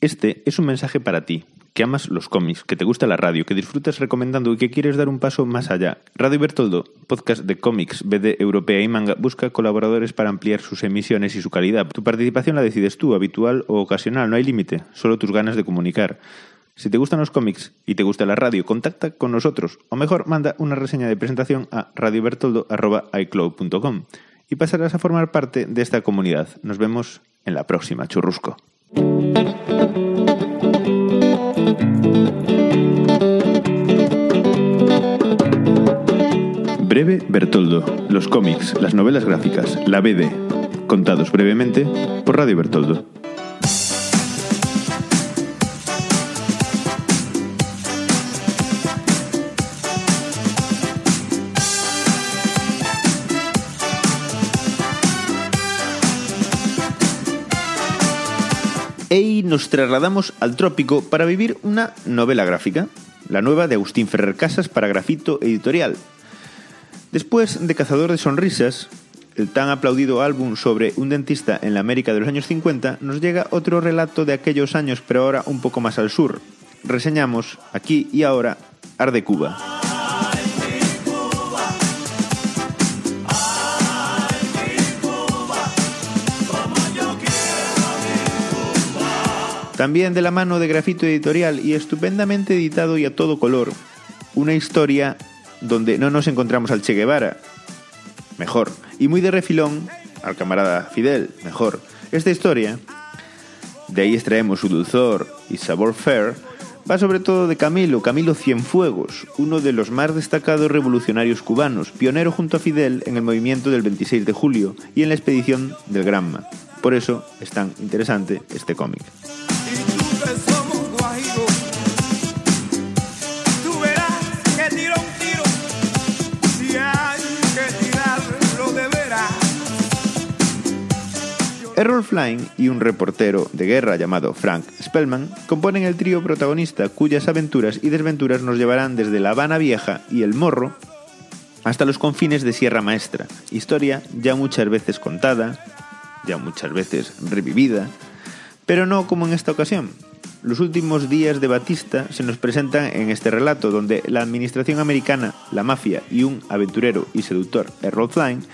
Este es un mensaje para ti, que amas los cómics, que te gusta la radio, que disfrutas recomendando y que quieres dar un paso más allá. Radio Bertoldo, podcast de cómics, BD europea y manga, busca colaboradores para ampliar sus emisiones y su calidad. Tu participación la decides tú, habitual o ocasional, no hay límite, solo tus ganas de comunicar. Si te gustan los cómics y te gusta la radio, contacta con nosotros o mejor manda una reseña de presentación a radiobertoldo.icloud.com y pasarás a formar parte de esta comunidad. Nos vemos en la próxima, churrusco. Bertoldo, los cómics, las novelas gráficas, la BD, contados brevemente por Radio Bertoldo. Y nos trasladamos al trópico para vivir una novela gráfica, la nueva de Agustín Ferrer Casas para Grafito Editorial. Después de Cazador de Sonrisas, el tan aplaudido álbum sobre un dentista en la América de los años 50, nos llega otro relato de aquellos años, pero ahora un poco más al sur. Reseñamos aquí y ahora Arde Cuba. También de la mano de Grafito Editorial y estupendamente editado y a todo color, una historia donde no nos encontramos al Che Guevara, mejor, y muy de refilón al camarada Fidel, mejor. Esta historia, de ahí extraemos su dulzor y sabor fair, va sobre todo de Camilo, Camilo Cienfuegos, uno de los más destacados revolucionarios cubanos, pionero junto a Fidel en el movimiento del 26 de julio y en la expedición del Granma. Por eso es tan interesante este cómic. Errol Flynn y un reportero de guerra llamado Frank Spellman componen el trío protagonista cuyas aventuras y desventuras nos llevarán desde La Habana Vieja y El Morro hasta los confines de Sierra Maestra, historia ya muchas veces contada, ya muchas veces revivida, pero no como en esta ocasión. Los últimos días de Batista se nos presentan en este relato donde la administración americana, la mafia y un aventurero y seductor, Errol Flynn,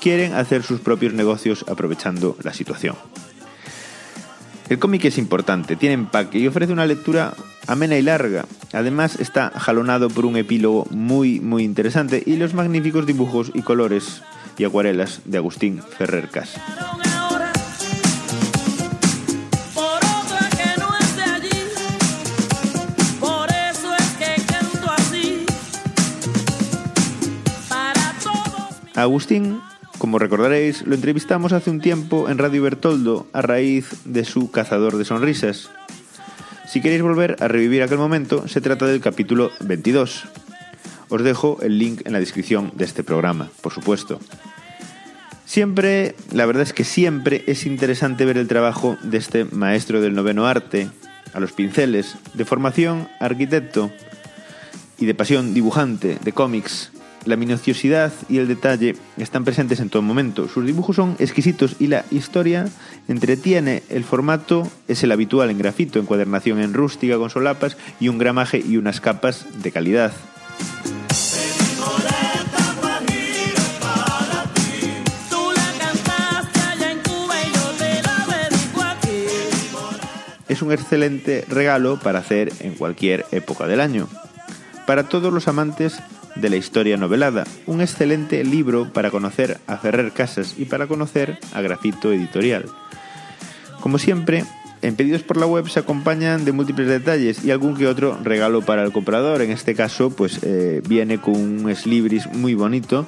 quieren hacer sus propios negocios aprovechando la situación. El cómic es importante, tiene empaque y ofrece una lectura amena y larga. Además está jalonado por un epílogo muy muy interesante y los magníficos dibujos y colores y acuarelas de Agustín Ferrer Cas. Agustín como recordaréis, lo entrevistamos hace un tiempo en Radio Bertoldo a raíz de su Cazador de Sonrisas. Si queréis volver a revivir aquel momento, se trata del capítulo 22. Os dejo el link en la descripción de este programa, por supuesto. Siempre, la verdad es que siempre es interesante ver el trabajo de este maestro del noveno arte, a los pinceles, de formación arquitecto y de pasión dibujante de cómics, la minuciosidad y el detalle están presentes en todo momento. Sus dibujos son exquisitos y la historia entretiene. El formato es el habitual en grafito, encuadernación en rústica con solapas y un gramaje y unas capas de calidad. Es un excelente regalo para hacer en cualquier época del año. Para todos los amantes de la historia novelada, un excelente libro para conocer a Ferrer Casas y para conocer a Grafito Editorial. Como siempre, en pedidos por la web se acompañan de múltiples detalles y algún que otro regalo para el comprador. En este caso, pues eh, viene con un slibris muy bonito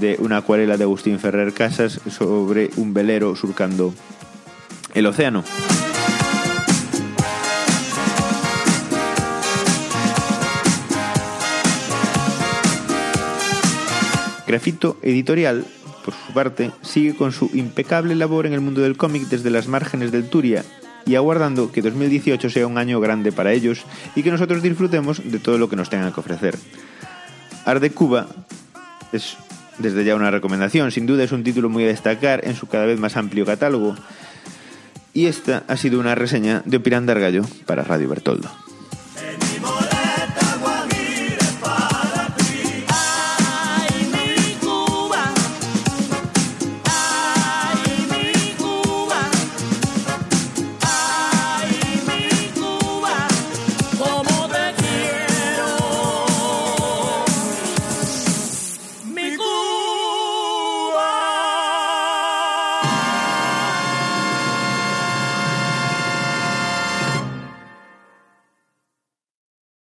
de una acuarela de Agustín Ferrer Casas sobre un velero surcando el océano. Grafito Editorial, por su parte, sigue con su impecable labor en el mundo del cómic desde las márgenes del Turia y aguardando que 2018 sea un año grande para ellos y que nosotros disfrutemos de todo lo que nos tengan que ofrecer. Arde Cuba es desde ya una recomendación, sin duda es un título muy a destacar en su cada vez más amplio catálogo. Y esta ha sido una reseña de Opirandar Gallo para Radio Bertoldo.